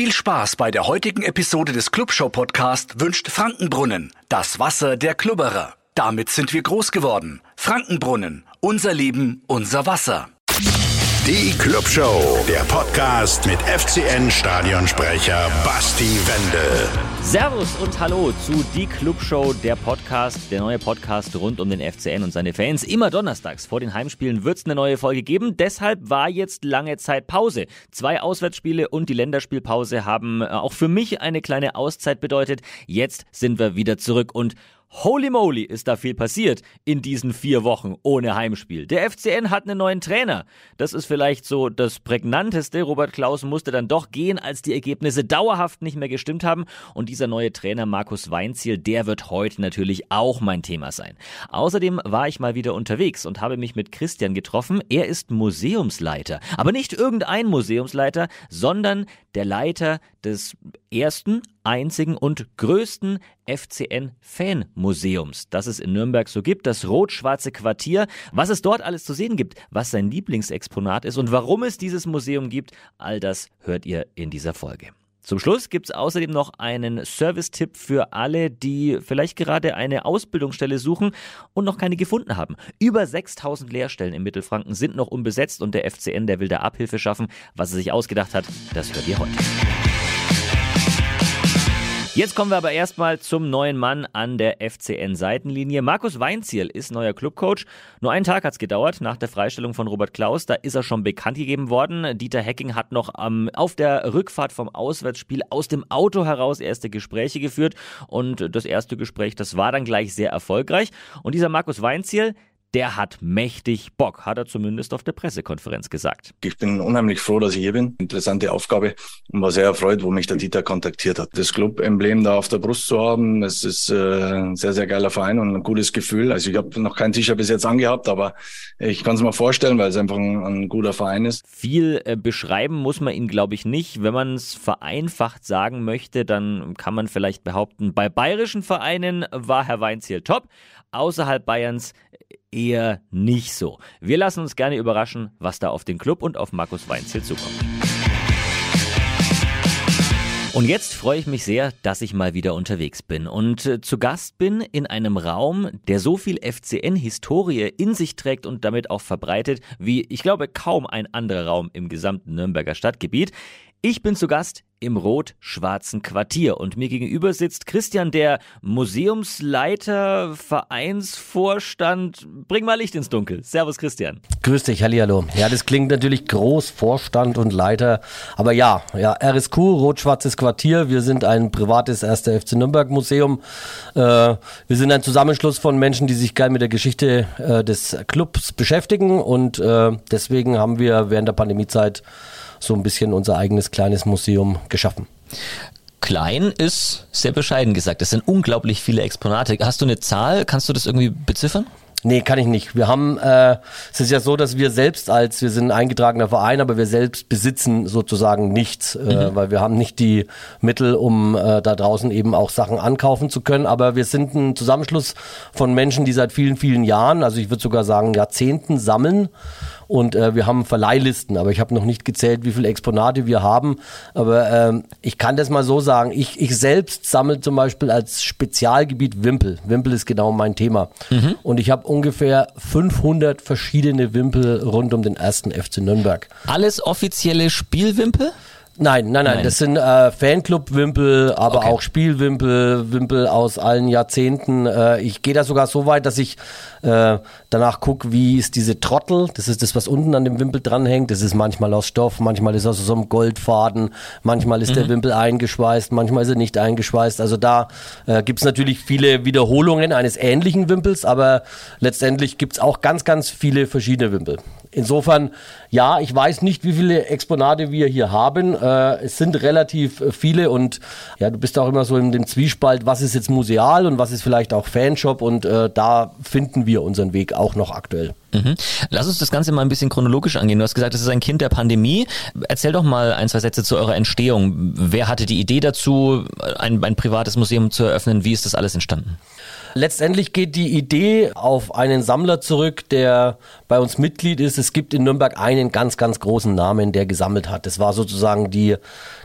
Viel Spaß bei der heutigen Episode des Clubshow Podcast wünscht Frankenbrunnen, das Wasser der Klubberer. Damit sind wir groß geworden. Frankenbrunnen, unser Leben, unser Wasser. Die Clubshow, der Podcast mit FCN-Stadionsprecher Basti Wendel. Servus und Hallo zu Die Clubshow, der Podcast, der neue Podcast rund um den FCN und seine Fans. Immer donnerstags vor den Heimspielen wird es eine neue Folge geben. Deshalb war jetzt lange Zeit Pause. Zwei Auswärtsspiele und die Länderspielpause haben äh, auch für mich eine kleine Auszeit bedeutet. Jetzt sind wir wieder zurück und Holy moly, ist da viel passiert in diesen vier Wochen ohne Heimspiel. Der FCN hat einen neuen Trainer. Das ist vielleicht so das prägnanteste. Robert Klaus musste dann doch gehen, als die Ergebnisse dauerhaft nicht mehr gestimmt haben. Und dieser neue Trainer Markus Weinziel, der wird heute natürlich auch mein Thema sein. Außerdem war ich mal wieder unterwegs und habe mich mit Christian getroffen. Er ist Museumsleiter. Aber nicht irgendein Museumsleiter, sondern der Leiter des ersten, einzigen und größten FCN-Fanmuseums, das es in Nürnberg so gibt, das rot-schwarze Quartier. Was es dort alles zu sehen gibt, was sein Lieblingsexponat ist und warum es dieses Museum gibt, all das hört ihr in dieser Folge. Zum Schluss gibt es außerdem noch einen Service-Tipp für alle, die vielleicht gerade eine Ausbildungsstelle suchen und noch keine gefunden haben. Über 6000 Lehrstellen im Mittelfranken sind noch unbesetzt und der FCN, der will da Abhilfe schaffen. Was er sich ausgedacht hat, das hört ihr heute. Jetzt kommen wir aber erstmal zum neuen Mann an der FCN-Seitenlinie. Markus Weinziel ist neuer Clubcoach. Nur einen Tag hat es gedauert nach der Freistellung von Robert Klaus. Da ist er schon bekannt gegeben worden. Dieter Hecking hat noch ähm, auf der Rückfahrt vom Auswärtsspiel aus dem Auto heraus erste Gespräche geführt. Und das erste Gespräch, das war dann gleich sehr erfolgreich. Und dieser Markus Weinziel, der hat mächtig Bock, hat er zumindest auf der Pressekonferenz gesagt. Ich bin unheimlich froh, dass ich hier bin. Interessante Aufgabe und war sehr erfreut, wo mich der Dieter kontaktiert hat. Das Club-Emblem da auf der Brust zu haben, es ist äh, ein sehr, sehr geiler Verein und ein gutes Gefühl. Also ich habe noch kein T-Shirt bis jetzt angehabt, aber ich kann es mir vorstellen, weil es einfach ein, ein guter Verein ist. Viel äh, beschreiben muss man ihn, glaube ich, nicht. Wenn man es vereinfacht sagen möchte, dann kann man vielleicht behaupten, bei bayerischen Vereinen war Herr Weinziel top, außerhalb Bayerns eher nicht so. Wir lassen uns gerne überraschen, was da auf den Club und auf Markus Weinziel zukommt. Und jetzt freue ich mich sehr, dass ich mal wieder unterwegs bin und äh, zu Gast bin in einem Raum, der so viel FCN-Historie in sich trägt und damit auch verbreitet, wie ich glaube kaum ein anderer Raum im gesamten Nürnberger Stadtgebiet. Ich bin zu Gast im rot-schwarzen Quartier und mir gegenüber sitzt Christian, der Museumsleiter, Vereinsvorstand. Bring mal Licht ins Dunkel. Servus Christian. Grüß dich, hallihallo. Ja, das klingt natürlich groß, Vorstand und Leiter, aber ja, ja, RSQ, rot-schwarzes Quartier. Wir sind ein privates 1. FC Nürnberg Museum. Äh, wir sind ein Zusammenschluss von Menschen, die sich gern mit der Geschichte äh, des Clubs beschäftigen und äh, deswegen haben wir während der Pandemiezeit so ein bisschen unser eigenes kleines Museum geschaffen. Klein ist sehr bescheiden gesagt. Es sind unglaublich viele Exponate. Hast du eine Zahl? Kannst du das irgendwie beziffern? Nee, kann ich nicht. Wir haben, äh, es ist ja so, dass wir selbst als, wir sind ein eingetragener Verein, aber wir selbst besitzen sozusagen nichts, äh, mhm. weil wir haben nicht die Mittel, um äh, da draußen eben auch Sachen ankaufen zu können. Aber wir sind ein Zusammenschluss von Menschen, die seit vielen, vielen Jahren, also ich würde sogar sagen Jahrzehnten sammeln und äh, wir haben Verleihlisten, aber ich habe noch nicht gezählt, wie viele Exponate wir haben. Aber ähm, ich kann das mal so sagen, ich, ich selbst sammle zum Beispiel als Spezialgebiet Wimpel. Wimpel ist genau mein Thema. Mhm. Und ich habe ungefähr 500 verschiedene Wimpel rund um den ersten FC Nürnberg. Alles offizielle Spielwimpel? Nein, nein, nein, nein. Das sind äh, Fanclub-Wimpel, aber okay. auch Spielwimpel, Wimpel aus allen Jahrzehnten. Äh, ich gehe da sogar so weit, dass ich äh, danach gucke, wie ist diese Trottel. Das ist das, was unten an dem Wimpel dranhängt. Das ist manchmal aus Stoff, manchmal ist aus so einem Goldfaden, manchmal ist mhm. der Wimpel eingeschweißt, manchmal ist er nicht eingeschweißt. Also da äh, gibt es natürlich viele Wiederholungen eines ähnlichen Wimpels, aber letztendlich gibt es auch ganz, ganz viele verschiedene Wimpel. Insofern, ja, ich weiß nicht, wie viele Exponate wir hier haben. Äh, es sind relativ viele und ja, du bist auch immer so in dem Zwiespalt, was ist jetzt museal und was ist vielleicht auch Fanshop und äh, da finden wir unseren Weg auch noch aktuell. Mhm. Lass uns das Ganze mal ein bisschen chronologisch angehen. Du hast gesagt, das ist ein Kind der Pandemie. Erzähl doch mal ein, zwei Sätze zu eurer Entstehung. Wer hatte die Idee dazu, ein, ein privates Museum zu eröffnen? Wie ist das alles entstanden? Letztendlich geht die Idee auf einen Sammler zurück, der bei uns Mitglied ist. Es gibt in Nürnberg einen ganz, ganz großen Namen, der gesammelt hat. Das war sozusagen die,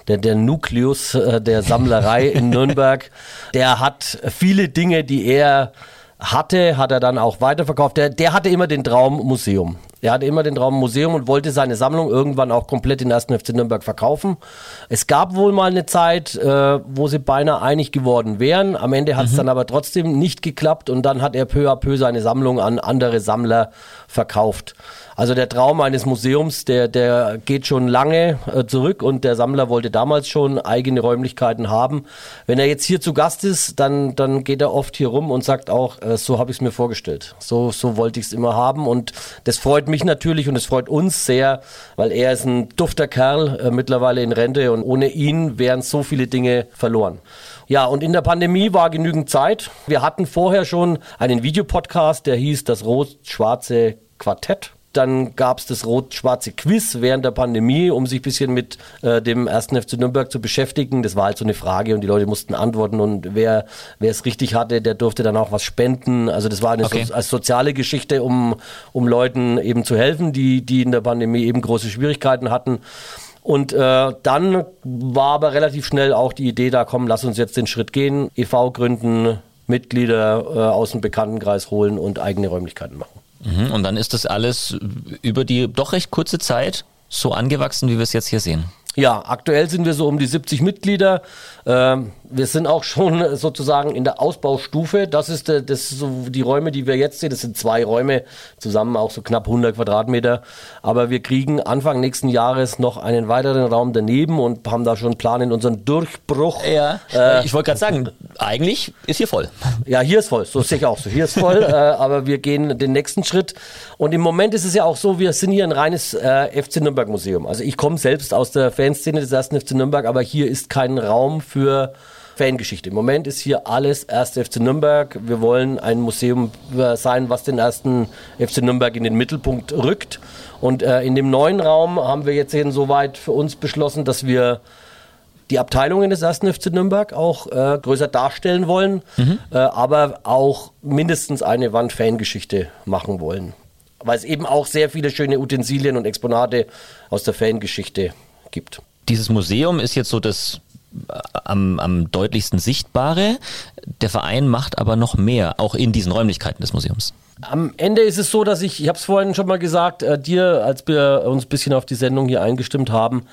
der, der Nukleus äh, der Sammlerei in Nürnberg. Der hat viele Dinge, die er hatte, hat er dann auch weiterverkauft. Der, der hatte immer den Traum Museum. Er hatte immer den Traum Museum und wollte seine Sammlung irgendwann auch komplett in 1. FC Nürnberg verkaufen. Es gab wohl mal eine Zeit, äh, wo sie beinahe einig geworden wären. Am Ende hat es mhm. dann aber trotzdem nicht geklappt und dann hat er peu à peu seine Sammlung an andere Sammler verkauft. Also der Traum eines Museums, der, der geht schon lange äh, zurück und der Sammler wollte damals schon eigene Räumlichkeiten haben. Wenn er jetzt hier zu Gast ist, dann, dann geht er oft hier rum und sagt auch, äh, so habe ich es mir vorgestellt. So, so wollte ich es immer haben und das freut mich natürlich und es freut uns sehr, weil er ist ein dufter Kerl, äh, mittlerweile in Rente und ohne ihn wären so viele Dinge verloren. Ja, und in der Pandemie war genügend Zeit. Wir hatten vorher schon einen Videopodcast, der hieß das Rot-Schwarze Quartett. Dann gab es das rot-schwarze Quiz während der Pandemie, um sich ein bisschen mit äh, dem ersten FC Nürnberg zu beschäftigen. Das war halt so eine Frage und die Leute mussten antworten und wer, wer es richtig hatte, der durfte dann auch was spenden. Also das war eine okay. so, als soziale Geschichte, um, um Leuten eben zu helfen, die, die in der Pandemie eben große Schwierigkeiten hatten. Und äh, dann war aber relativ schnell auch die Idee da, komm, lass uns jetzt den Schritt gehen, EV gründen, Mitglieder äh, aus dem Bekanntenkreis holen und eigene Räumlichkeiten machen. Mhm, und dann ist das alles über die doch recht kurze Zeit so angewachsen, wie wir es jetzt hier sehen. Ja, aktuell sind wir so um die 70 Mitglieder. Ähm, wir sind auch schon sozusagen in der Ausbaustufe. Das ist, das ist so die Räume, die wir jetzt sehen. Das sind zwei Räume, zusammen auch so knapp 100 Quadratmeter. Aber wir kriegen Anfang nächsten Jahres noch einen weiteren Raum daneben und haben da schon einen Plan in unseren Durchbruch. Ja, äh, ich wollte gerade sagen, eigentlich ist hier voll. Ja, hier ist voll. So sehe ich auch so. Hier ist voll. äh, aber wir gehen den nächsten Schritt. Und im Moment ist es ja auch so, wir sind hier ein reines äh, FC Nürnberg Museum. Also ich komme selbst aus der Fanszene des ersten FC Nürnberg, aber hier ist kein Raum für Fangeschichte. Im Moment ist hier alles erste FC Nürnberg. Wir wollen ein Museum sein, was den ersten FC Nürnberg in den Mittelpunkt rückt. Und äh, in dem neuen Raum haben wir jetzt eben soweit für uns beschlossen, dass wir die Abteilungen des ersten FC Nürnberg auch äh, größer darstellen wollen, mhm. äh, aber auch mindestens eine Wand Fangeschichte machen wollen. Weil es eben auch sehr viele schöne Utensilien und Exponate aus der Fangeschichte gibt. Dieses Museum ist jetzt so das am, am deutlichsten sichtbare. Der Verein macht aber noch mehr, auch in diesen Räumlichkeiten des Museums. Am Ende ist es so, dass ich, ich habe es vorhin schon mal gesagt, äh, dir, als wir uns ein bisschen auf die Sendung hier eingestimmt haben,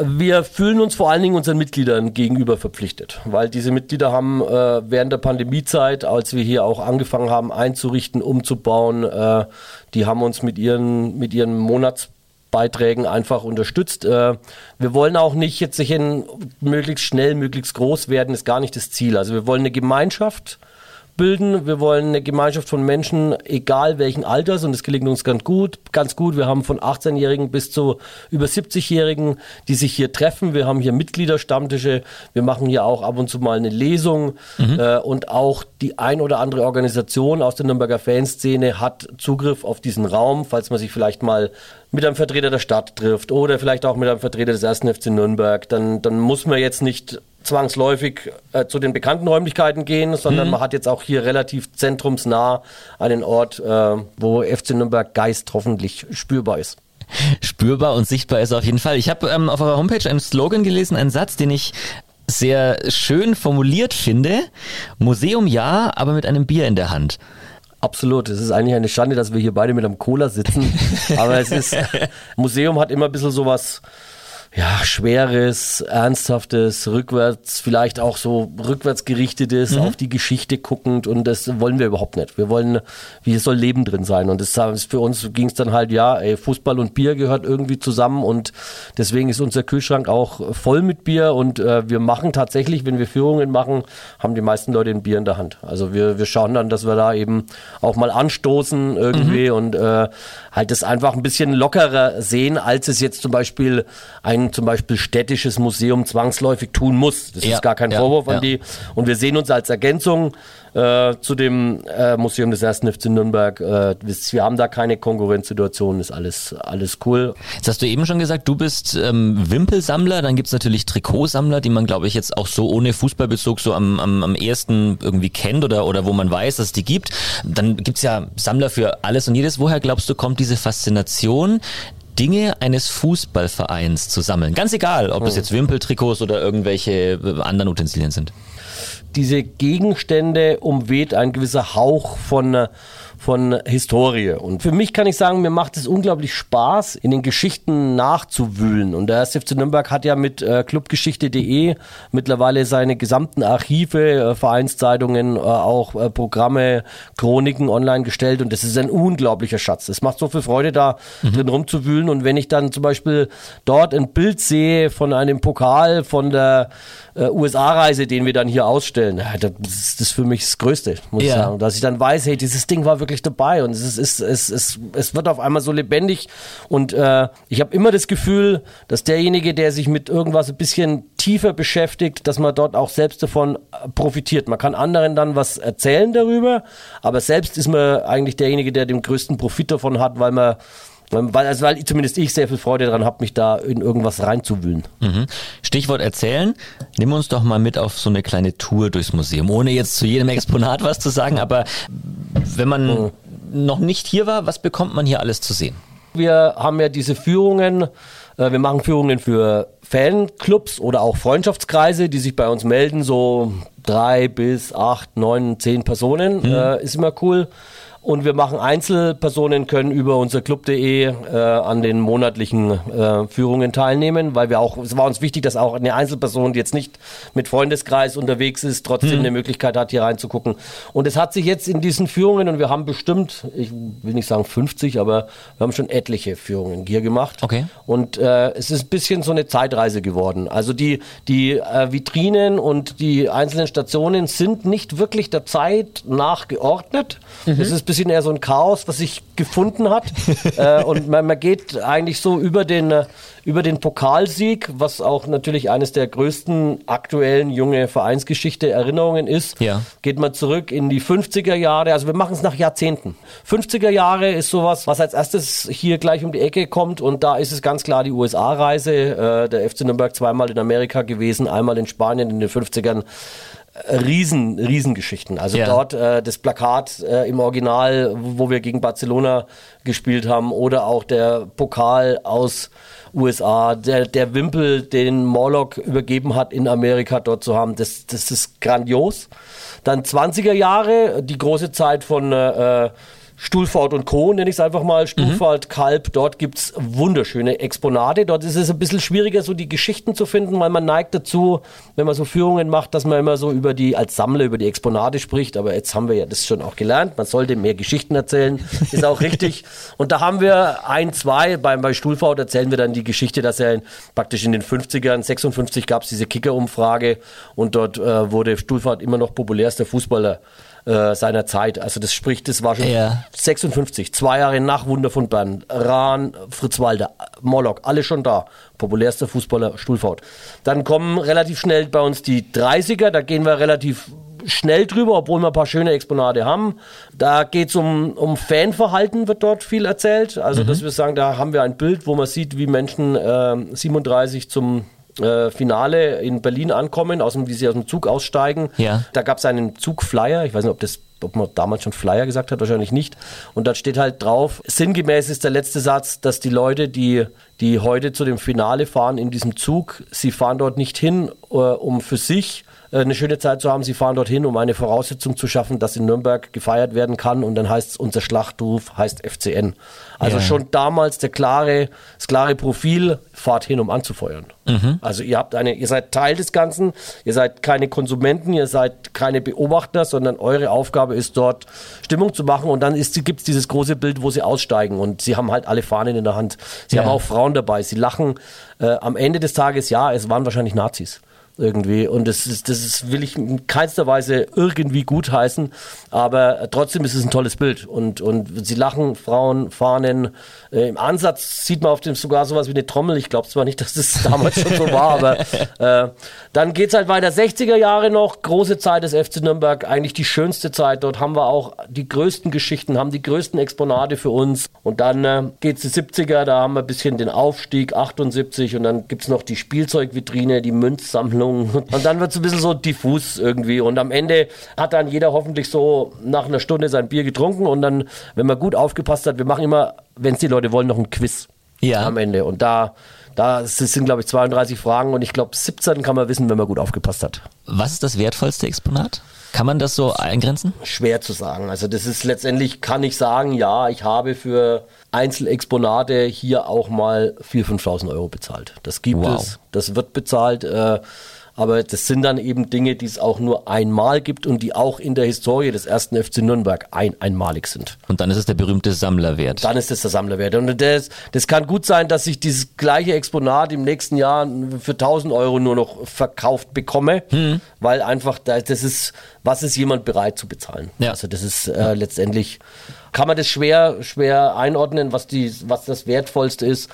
wir fühlen uns vor allen Dingen unseren Mitgliedern gegenüber verpflichtet, weil diese Mitglieder haben äh, während der Pandemiezeit, als wir hier auch angefangen haben einzurichten, umzubauen, äh, die haben uns mit ihren, mit ihren Monats Beiträgen einfach unterstützt. Äh, wir wollen auch nicht jetzt sich in möglichst schnell, möglichst groß werden, ist gar nicht das Ziel. Also wir wollen eine Gemeinschaft bilden. Wir wollen eine Gemeinschaft von Menschen, egal welchen Alters, und das gelingt uns ganz gut, ganz gut. Wir haben von 18-Jährigen bis zu über 70-Jährigen, die sich hier treffen. Wir haben hier Mitgliederstammtische. Wir machen hier auch ab und zu mal eine Lesung. Mhm. Äh, und auch die ein oder andere Organisation aus der Nürnberger Fanszene hat Zugriff auf diesen Raum, falls man sich vielleicht mal mit einem Vertreter der Stadt trifft oder vielleicht auch mit einem Vertreter des ersten FC Nürnberg, dann, dann muss man jetzt nicht zwangsläufig äh, zu den bekannten Räumlichkeiten gehen, sondern mhm. man hat jetzt auch hier relativ zentrumsnah einen Ort, äh, wo FC Nürnberg Geist hoffentlich spürbar ist. Spürbar und sichtbar ist auf jeden Fall. Ich habe ähm, auf eurer Homepage einen Slogan gelesen, einen Satz, den ich sehr schön formuliert finde. Museum ja, aber mit einem Bier in der Hand. Absolut. Es ist eigentlich eine Schande, dass wir hier beide mit einem Cola sitzen. Aber es ist, Museum hat immer ein bisschen sowas, ja, schweres, ernsthaftes, rückwärts, vielleicht auch so rückwärts gerichtetes, mhm. auf die Geschichte guckend und das wollen wir überhaupt nicht. Wir wollen, wie soll Leben drin sein und das für uns ging es dann halt, ja, ey, Fußball und Bier gehört irgendwie zusammen und deswegen ist unser Kühlschrank auch voll mit Bier und äh, wir machen tatsächlich, wenn wir Führungen machen, haben die meisten Leute ein Bier in der Hand. Also wir, wir schauen dann, dass wir da eben auch mal anstoßen irgendwie mhm. und äh, halt das einfach ein bisschen lockerer sehen, als es jetzt zum Beispiel ein ein zum Beispiel städtisches Museum zwangsläufig tun muss. Das ja, ist gar kein Vorwurf an die. Und wir sehen uns als Ergänzung äh, zu dem äh, Museum des ersten FC Nürnberg. Äh, wir haben da keine Konkurrenzsituation, ist alles, alles cool. Jetzt hast du eben schon gesagt, du bist ähm, Wimpelsammler, dann gibt's natürlich Trikotsammler, die man, glaube ich, jetzt auch so ohne Fußballbezug so am, am, am ersten irgendwie kennt oder, oder wo man weiß, dass es die gibt. Dann gibt's ja Sammler für alles und jedes. Woher glaubst du, kommt diese Faszination Dinge eines Fußballvereins zu sammeln. Ganz egal, ob es hm. jetzt Wimpeltrikots oder irgendwelche äh, anderen Utensilien sind. Diese Gegenstände umweht ein gewisser Hauch von äh, von Historie. Und für mich kann ich sagen, mir macht es unglaublich Spaß, in den Geschichten nachzuwühlen. Und der 1. FC Nürnberg hat ja mit äh, clubgeschichte.de mittlerweile seine gesamten Archive, äh, Vereinszeitungen, äh, auch äh, Programme, Chroniken online gestellt. Und das ist ein unglaublicher Schatz. Es macht so viel Freude, da mhm. drin rumzuwühlen. Und wenn ich dann zum Beispiel dort ein Bild sehe von einem Pokal von der äh, USA-Reise, den wir dann hier ausstellen, das ist für mich das Größte, muss ja. ich sagen. Dass ich dann weiß, hey, dieses Ding war wirklich dabei und es, ist, es, es, es, es wird auf einmal so lebendig und äh, ich habe immer das Gefühl, dass derjenige, der sich mit irgendwas ein bisschen tiefer beschäftigt, dass man dort auch selbst davon äh, profitiert. Man kann anderen dann was erzählen darüber, aber selbst ist man eigentlich derjenige, der den größten Profit davon hat, weil man weil, also weil zumindest ich sehr viel Freude daran habe, mich da in irgendwas reinzuwühlen. Mhm. Stichwort erzählen. Nimm uns doch mal mit auf so eine kleine Tour durchs Museum, ohne jetzt zu jedem Exponat was zu sagen, aber wenn man mhm. noch nicht hier war, was bekommt man hier alles zu sehen? Wir haben ja diese Führungen, äh, wir machen Führungen für Fanclubs oder auch Freundschaftskreise, die sich bei uns melden, so drei bis acht, neun, zehn Personen, mhm. äh, ist immer cool. Und wir machen Einzelpersonen können über unser club.de äh, an den monatlichen äh, Führungen teilnehmen, weil wir auch, es war uns wichtig, dass auch eine Einzelperson, die jetzt nicht mit Freundeskreis unterwegs ist, trotzdem hm. eine Möglichkeit hat, hier reinzugucken. Und es hat sich jetzt in diesen Führungen, und wir haben bestimmt, ich will nicht sagen 50, aber wir haben schon etliche Führungen hier gemacht. Okay. Und äh, es ist ein bisschen so eine Zeitreise geworden. Also die, die äh, Vitrinen und die einzelnen Stationen sind nicht wirklich der Zeit nachgeordnet. Mhm. Es ist bisschen eher so ein Chaos, was sich gefunden hat. äh, und man, man, geht eigentlich so über den, äh, über den Pokalsieg, was auch natürlich eines der größten aktuellen junge Vereinsgeschichte Erinnerungen ist, ja. geht man zurück in die 50er Jahre. Also wir machen es nach Jahrzehnten. 50er Jahre ist sowas, was als erstes hier gleich um die Ecke kommt und da ist es ganz klar die USA-Reise. Äh, der FC Nürnberg zweimal in Amerika gewesen, einmal in Spanien in den 50ern. Riesen, Riesengeschichten. Also ja. dort äh, das Plakat äh, im Original, wo wir gegen Barcelona gespielt haben, oder auch der Pokal aus USA, der, der Wimpel, den Morlock übergeben hat in Amerika dort zu haben, das, das ist grandios. Dann 20er Jahre, die große Zeit von äh, Stuhlfahrt und Co., nenne ich es einfach mal, Stuhlfahrt, mhm. Kalb, dort gibt's wunderschöne Exponate. Dort ist es ein bisschen schwieriger, so die Geschichten zu finden, weil man neigt dazu, wenn man so Führungen macht, dass man immer so über die, als Sammler über die Exponate spricht. Aber jetzt haben wir ja das schon auch gelernt. Man sollte mehr Geschichten erzählen, ist auch richtig. Und da haben wir ein, zwei, beim, bei Stuhlfahrt erzählen wir dann die Geschichte, dass er in, praktisch in den 50ern, 56 gab's diese Kicker-Umfrage und dort äh, wurde Stuhlfahrt immer noch populärster Fußballer äh, seiner Zeit. Also das spricht, das war schon ja. 56, zwei Jahre nach Wunder von Bern. Rahn, Fritz Walder, Moloch, alle schon da. Populärster Fußballer, Stuhlfahrt. Dann kommen relativ schnell bei uns die 30er, da gehen wir relativ schnell drüber, obwohl wir ein paar schöne Exponate haben. Da geht es um, um Fanverhalten, wird dort viel erzählt. Also, mhm. dass wir sagen, da haben wir ein Bild, wo man sieht, wie Menschen äh, 37 zum äh, Finale in Berlin ankommen, aus dem, wie sie aus dem Zug aussteigen. Ja. Da gab es einen Zugflyer, ich weiß nicht, ob das ob man damals schon Flyer gesagt hat, wahrscheinlich nicht. Und da steht halt drauf, sinngemäß ist der letzte Satz, dass die Leute, die, die heute zu dem Finale fahren in diesem Zug, sie fahren dort nicht hin, äh, um für sich eine schöne Zeit zu haben. Sie fahren dorthin, um eine Voraussetzung zu schaffen, dass in Nürnberg gefeiert werden kann. Und dann heißt es, unser Schlachtruf heißt FCN. Also ja. schon damals der klare, das klare Profil, fahrt hin, um anzufeuern. Mhm. Also ihr habt eine, ihr seid Teil des Ganzen, ihr seid keine Konsumenten, ihr seid keine Beobachter, sondern eure Aufgabe ist dort Stimmung zu machen und dann gibt es dieses große Bild, wo sie aussteigen und sie haben halt alle Fahnen in der Hand. Sie ja. haben auch Frauen dabei, sie lachen. Äh, am Ende des Tages, ja, es waren wahrscheinlich Nazis. Irgendwie. Und das ist, das ist, will ich in keinster Weise irgendwie gutheißen, aber trotzdem ist es ein tolles Bild. Und, und sie lachen, Frauen, Fahnen. Äh, Im Ansatz sieht man auf dem sogar sowas wie eine Trommel. Ich glaube zwar nicht, dass das damals schon so war, aber äh, dann es halt weiter. 60er Jahre noch, große Zeit des FC Nürnberg, eigentlich die schönste Zeit. Dort haben wir auch die größten Geschichten, haben die größten Exponate für uns. Und dann äh, es die 70er, da haben wir ein bisschen den Aufstieg, 78 und dann gibt es noch die Spielzeugvitrine, die Münzsammlung und dann wird es ein bisschen so diffus irgendwie und am Ende hat dann jeder hoffentlich so nach einer Stunde sein Bier getrunken und dann, wenn man gut aufgepasst hat, wir machen immer, wenn es die Leute wollen, noch ein Quiz ja. am Ende und da da sind, glaube ich, 32 Fragen und ich glaube, 17 kann man wissen, wenn man gut aufgepasst hat. Was ist das wertvollste Exponat? Kann man das so eingrenzen? Schwer zu sagen. Also das ist letztendlich, kann ich sagen, ja, ich habe für Einzelexponate hier auch mal 4.000, 5.000 Euro bezahlt. Das gibt wow. es, das wird bezahlt. Äh, aber das sind dann eben Dinge, die es auch nur einmal gibt und die auch in der Historie des ersten FC Nürnberg ein, einmalig sind. Und dann ist es der berühmte Sammlerwert. Dann ist es der Sammlerwert. Und das, das kann gut sein, dass ich dieses gleiche Exponat im nächsten Jahr für 1000 Euro nur noch verkauft bekomme, hm. weil einfach das ist, was ist jemand bereit zu bezahlen? Ja. Also das ist äh, letztendlich, kann man das schwer, schwer einordnen, was, die, was das Wertvollste ist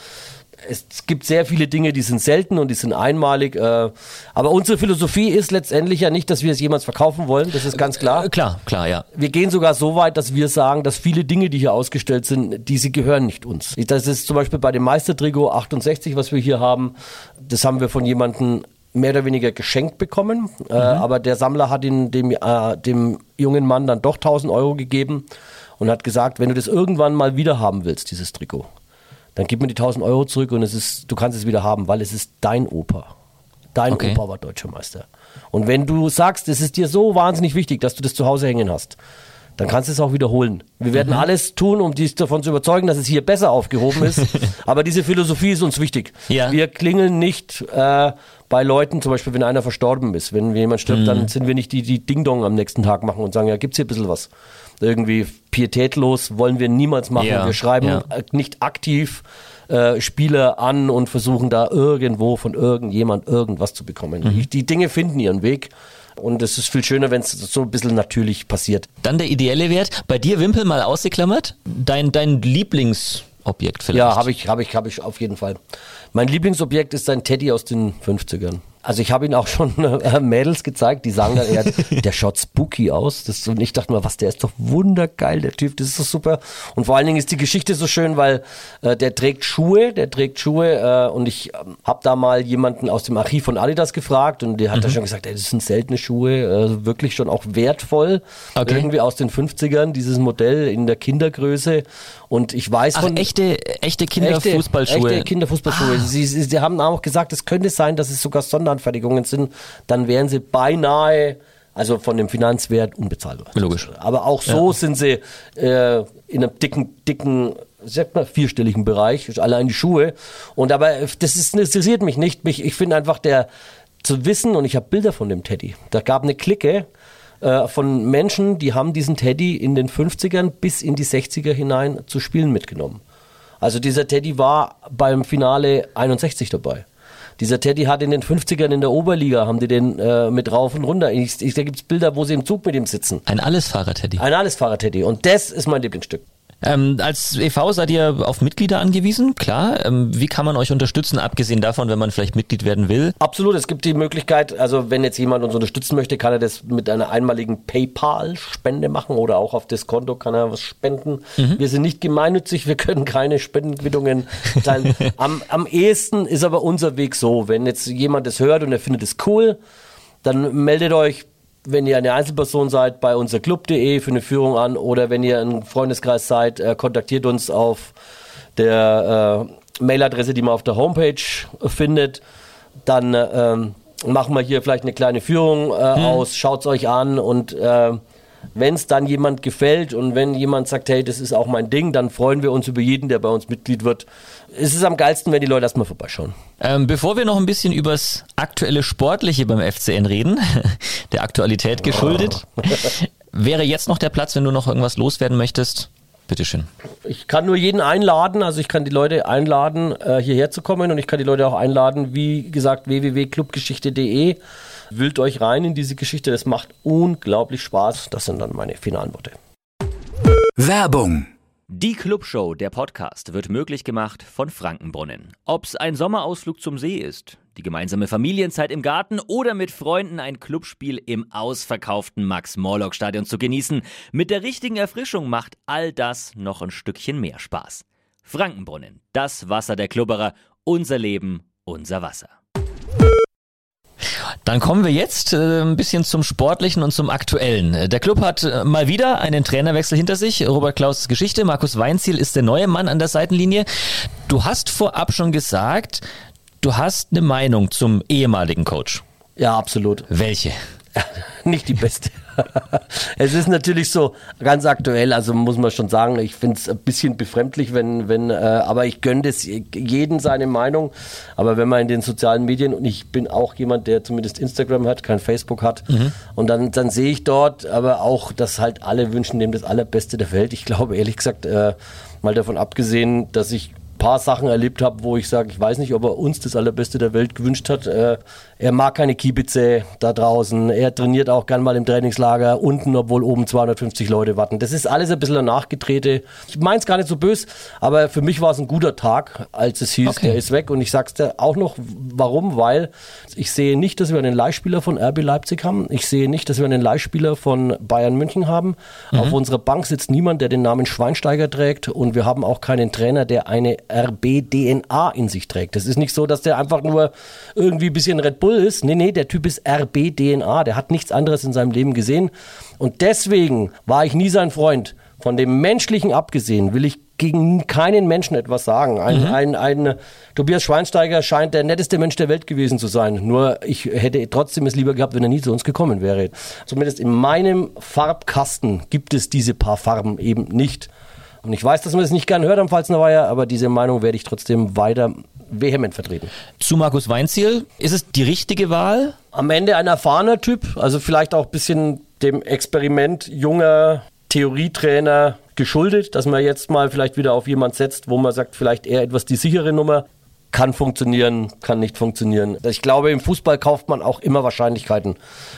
es gibt sehr viele Dinge, die sind selten und die sind einmalig. Äh, aber unsere Philosophie ist letztendlich ja nicht, dass wir es jemals verkaufen wollen. Das ist ganz klar. Äh, klar, klar, ja. Wir gehen sogar so weit, dass wir sagen, dass viele Dinge, die hier ausgestellt sind, diese gehören nicht uns. Das ist zum Beispiel bei dem Meistertrigo 68, was wir hier haben. Das haben wir von jemandem mehr oder weniger geschenkt bekommen. Äh, mhm. Äh, aber der Sammler hat ihn dem, dem jungen Mann dann doch 1000 Euro gegeben und hat gesagt, wenn du das irgendwann mal wieder haben willst, dieses Trikot, dann gib mir die 1000 Euro zurück und es ist, du kannst es wieder haben, weil es ist dein Opa. Dein okay. Opa war deutscher Meister. Und wenn du sagst, es ist dir so wahnsinnig wichtig, dass du das zu Hause hängen hast, dann kannst du es auch wiederholen. Wir werden mhm. alles tun, um dich davon zu überzeugen, dass es hier besser aufgehoben ist. Aber diese Philosophie ist uns wichtig. Ja. Wir klingeln nicht äh, bei Leuten, zum Beispiel, wenn einer verstorben ist. Wenn jemand stirbt, mhm. dann sind wir nicht die, die Ding-Dong am nächsten Tag machen und sagen, ja, gibt's hier ein bisschen was irgendwie pietätlos wollen wir niemals machen. Ja, wir schreiben ja. nicht aktiv äh, Spiele an und versuchen da irgendwo von irgendjemand irgendwas zu bekommen. Mhm. Die, die Dinge finden ihren Weg. Und es ist viel schöner, wenn es so ein bisschen natürlich passiert. Dann der ideelle Wert. Bei dir, Wimpel, mal ausgeklammert. Dein, dein Lieblingsobjekt vielleicht? Ja, habe ich, habe ich, habe ich auf jeden Fall. Mein Lieblingsobjekt ist ein Teddy aus den 50ern. Also ich habe ihn auch schon äh, Mädels gezeigt, die sagen dann, er, der schaut spooky aus. Das, und ich dachte mir, was, der ist doch wundergeil, der Typ, das ist so super. Und vor allen Dingen ist die Geschichte so schön, weil äh, der trägt Schuhe, der trägt Schuhe äh, und ich äh, habe da mal jemanden aus dem Archiv von Adidas gefragt und der hat mhm. da schon gesagt, ey, das sind seltene Schuhe, äh, wirklich schon auch wertvoll. Okay. Irgendwie aus den 50ern, dieses Modell in der Kindergröße. Und ich weiß Ach, von... echte, echte Kinderfußballschuhe. Echte Kinderfußballschuhe. Ah. Sie, sie, sie haben auch gesagt, es könnte sein, dass es sogar Sonder Anfertigungen sind, dann wären sie beinahe also von dem Finanzwert unbezahlbar. Logisch. Aber auch so ja. sind sie äh, in einem dicken, dicken, sagt man, vierstelligen Bereich, allein die Schuhe. Und aber das, ist, interessiert mich nicht. Mich, ich finde einfach der zu wissen, und ich habe Bilder von dem Teddy. Da gab eine Clique äh, von Menschen, die haben diesen Teddy in den 50ern bis in die 60er hinein zu Spielen mitgenommen. Also dieser Teddy war beim Finale 61 dabei. Dieser Teddy hat in den 50ern in der Oberliga, haben die den äh, mit rauf und runter. Ich, ich, da gibt es Bilder, wo sie im Zug mit ihm sitzen. Ein Allesfahrer-Teddy. Ein Allesfahrer-Teddy. Und das ist mein Lieblingsstück. Ähm, als e.V. seid ihr auf Mitglieder angewiesen, klar. Ähm, wie kann man euch unterstützen, abgesehen davon, wenn man vielleicht Mitglied werden will? Absolut, es gibt die Möglichkeit, also wenn jetzt jemand uns unterstützen möchte, kann er das mit einer einmaligen PayPal-Spende machen oder auch auf das Konto kann er was spenden. Mhm. Wir sind nicht gemeinnützig, wir können keine Spendenquittungen teilen. am, am ehesten ist aber unser Weg so, wenn jetzt jemand das hört und er findet es cool, dann meldet euch wenn ihr eine Einzelperson seid, bei unserclub.de für eine Führung an oder wenn ihr ein Freundeskreis seid, äh, kontaktiert uns auf der äh, Mailadresse, die man auf der Homepage findet. Dann äh, machen wir hier vielleicht eine kleine Führung äh, hm. aus, schaut es euch an und äh, wenn es dann jemand gefällt und wenn jemand sagt, hey, das ist auch mein Ding, dann freuen wir uns über jeden, der bei uns Mitglied wird. Es ist am geilsten, wenn die Leute erstmal vorbeischauen. Ähm, bevor wir noch ein bisschen übers aktuelle Sportliche beim FCN reden, der Aktualität geschuldet, oh. wäre jetzt noch der Platz, wenn du noch irgendwas loswerden möchtest? Bitteschön. Ich kann nur jeden einladen, also ich kann die Leute einladen, äh, hierher zu kommen und ich kann die Leute auch einladen, wie gesagt, www.clubgeschichte.de. Wühlt euch rein in diese Geschichte, das macht unglaublich Spaß. Das sind dann meine finalen Worte. Werbung die Clubshow, der Podcast, wird möglich gemacht von Frankenbrunnen. Ob's ein Sommerausflug zum See ist, die gemeinsame Familienzeit im Garten oder mit Freunden ein Clubspiel im ausverkauften Max-Morlock-Stadion zu genießen, mit der richtigen Erfrischung macht all das noch ein Stückchen mehr Spaß. Frankenbrunnen, das Wasser der Klubberer, unser Leben, unser Wasser. Dann kommen wir jetzt äh, ein bisschen zum Sportlichen und zum Aktuellen. Der Club hat äh, mal wieder einen Trainerwechsel hinter sich. Robert Klaus' Geschichte. Markus Weinziel ist der neue Mann an der Seitenlinie. Du hast vorab schon gesagt, du hast eine Meinung zum ehemaligen Coach. Ja, absolut. Welche? Nicht die beste. es ist natürlich so ganz aktuell, also muss man schon sagen, ich finde es ein bisschen befremdlich, wenn, wenn, äh, aber ich gönne das jeden seine Meinung. Aber wenn man in den sozialen Medien, und ich bin auch jemand, der zumindest Instagram hat, kein Facebook hat, mhm. und dann, dann sehe ich dort aber auch, dass halt alle wünschen dem das Allerbeste der Welt. Ich glaube, ehrlich gesagt, äh, mal davon abgesehen, dass ich paar Sachen erlebt habe, wo ich sage, ich weiß nicht, ob er uns das Allerbeste der Welt gewünscht hat. Äh, er mag keine Kiebize da draußen. Er trainiert auch gern mal im Trainingslager unten, obwohl oben 250 Leute warten. Das ist alles ein bisschen nachgetrete. Ich meine es gar nicht so böse, aber für mich war es ein guter Tag, als es hieß, okay. der ist weg. Und ich sag's dir auch noch, warum? Weil ich sehe nicht, dass wir einen Leihspieler von RB Leipzig haben. Ich sehe nicht, dass wir einen Leihspieler von Bayern München haben. Mhm. Auf unserer Bank sitzt niemand, der den Namen Schweinsteiger trägt. Und wir haben auch keinen Trainer, der eine RB-DNA in sich trägt. Das ist nicht so, dass der einfach nur irgendwie ein bisschen Red Bull ist. Nee, nee, der Typ ist RB-DNA. Der hat nichts anderes in seinem Leben gesehen. Und deswegen war ich nie sein Freund. Von dem Menschlichen abgesehen will ich gegen keinen Menschen etwas sagen. Ein, mhm. ein, ein, Tobias Schweinsteiger scheint der netteste Mensch der Welt gewesen zu sein. Nur ich hätte trotzdem es lieber gehabt, wenn er nie zu uns gekommen wäre. Zumindest in meinem Farbkasten gibt es diese paar Farben eben nicht. Und ich weiß, dass man das nicht gern hört am Pfalzner Weiher, aber diese Meinung werde ich trotzdem weiter vehement vertreten. Zu Markus Weinziel, ist es die richtige Wahl? Am Ende ein erfahrener Typ, also vielleicht auch ein bisschen dem Experiment junger Theorietrainer geschuldet, dass man jetzt mal vielleicht wieder auf jemand setzt, wo man sagt, vielleicht eher etwas die sichere Nummer kann funktionieren, kann nicht funktionieren. Ich glaube, im Fußball kauft man auch immer Wahrscheinlichkeiten.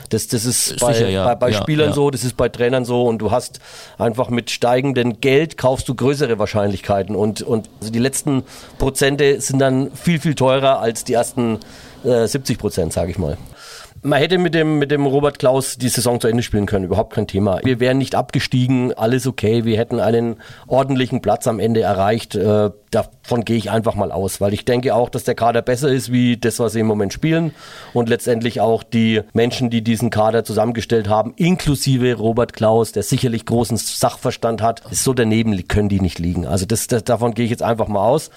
Das, das ist bei, Sicher, ja. bei, bei ja, Spielern ja. so, das ist bei Trainern so und du hast einfach mit steigendem Geld kaufst du größere Wahrscheinlichkeiten und, und also die letzten Prozente sind dann viel, viel teurer als die ersten äh, 70 Prozent, sage ich mal. Man hätte mit dem, mit dem Robert Klaus die Saison zu Ende spielen können, überhaupt kein Thema. Wir wären nicht abgestiegen, alles okay, wir hätten einen ordentlichen Platz am Ende erreicht. Äh, davon gehe ich einfach mal aus, weil ich denke auch, dass der Kader besser ist wie das, was sie im Moment spielen und letztendlich auch die Menschen, die diesen Kader zusammengestellt haben, inklusive Robert Klaus, der sicherlich großen Sachverstand hat, ist so daneben können die nicht liegen. Also das, das davon gehe ich jetzt einfach mal aus.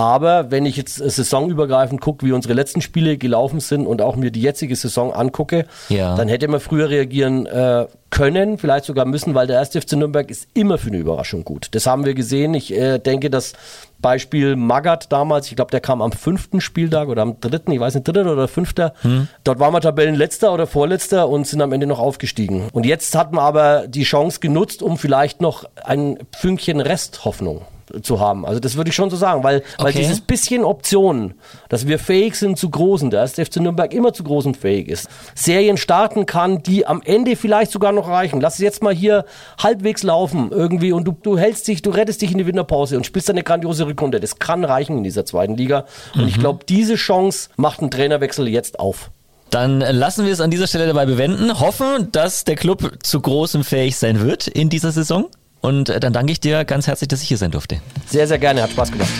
Aber wenn ich jetzt saisonübergreifend gucke, wie unsere letzten Spiele gelaufen sind und auch mir die jetzige Saison angucke, ja. dann hätte man früher reagieren äh, können, vielleicht sogar müssen, weil der erste FC Nürnberg ist immer für eine Überraschung gut. Das haben wir gesehen. Ich äh, denke, das Beispiel Magath damals, ich glaube, der kam am fünften Spieltag oder am dritten, ich weiß nicht, dritter oder fünfter. Hm. Dort waren wir Tabellenletzter oder Vorletzter und sind am Ende noch aufgestiegen. Und jetzt hat man aber die Chance genutzt, um vielleicht noch ein Fünkchen Resthoffnung zu haben. Also das würde ich schon so sagen, weil, okay. weil dieses bisschen Optionen, dass wir fähig sind zu großen, der FC Nürnberg immer zu großen fähig ist, Serien starten kann, die am Ende vielleicht sogar noch reichen. Lass es jetzt mal hier halbwegs laufen irgendwie und du, du hältst dich, du rettest dich in die Winterpause und spielst eine grandiose Rückrunde. Das kann reichen in dieser zweiten Liga. Und mhm. ich glaube, diese Chance macht ein Trainerwechsel jetzt auf. Dann lassen wir es an dieser Stelle dabei bewenden. Hoffen, dass der Club zu großem fähig sein wird in dieser Saison. Und äh, dann danke ich dir ganz herzlich, dass ich hier sein durfte. Sehr, sehr gerne, hat Spaß gemacht.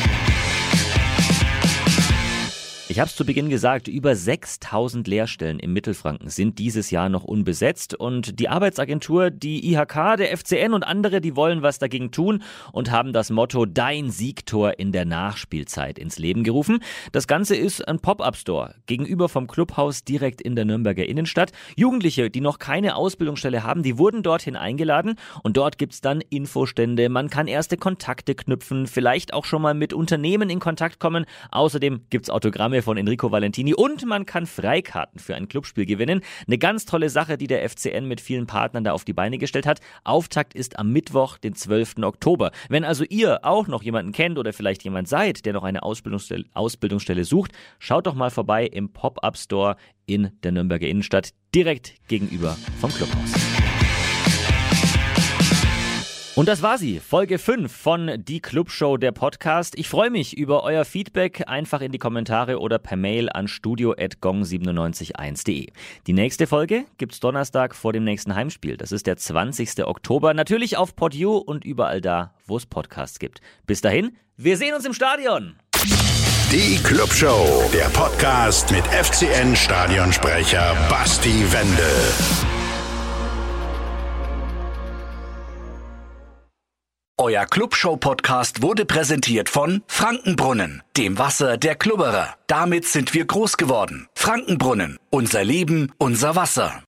Ich habe es zu Beginn gesagt, über 6000 Lehrstellen im Mittelfranken sind dieses Jahr noch unbesetzt und die Arbeitsagentur, die IHK, der FCN und andere, die wollen was dagegen tun und haben das Motto Dein Siegtor in der Nachspielzeit ins Leben gerufen. Das Ganze ist ein Pop-up-Store gegenüber vom Clubhaus direkt in der Nürnberger Innenstadt. Jugendliche, die noch keine Ausbildungsstelle haben, die wurden dorthin eingeladen und dort gibt's dann Infostände, man kann erste Kontakte knüpfen, vielleicht auch schon mal mit Unternehmen in Kontakt kommen. Außerdem gibt's Autogramme Stimme von Enrico Valentini und man kann Freikarten für ein Clubspiel gewinnen. Eine ganz tolle Sache, die der FCN mit vielen Partnern da auf die Beine gestellt hat. Auftakt ist am Mittwoch, den 12. Oktober. Wenn also ihr auch noch jemanden kennt oder vielleicht jemand seid, der noch eine Ausbildungsstelle, Ausbildungsstelle sucht, schaut doch mal vorbei im Pop-Up Store in der Nürnberger Innenstadt, direkt gegenüber vom Clubhaus. Und das war sie, Folge 5 von Die Clubshow, der Podcast. Ich freue mich über euer Feedback, einfach in die Kommentare oder per Mail an studio.gong971.de. Die nächste Folge gibt's Donnerstag vor dem nächsten Heimspiel. Das ist der 20. Oktober. Natürlich auf PodU und überall da, wo es Podcasts gibt. Bis dahin, wir sehen uns im Stadion. Die Clubshow, der Podcast mit FCN-Stadionsprecher Basti Wendel. Euer Clubshow-Podcast wurde präsentiert von Frankenbrunnen, dem Wasser der Klubberer. Damit sind wir groß geworden. Frankenbrunnen, unser Leben, unser Wasser.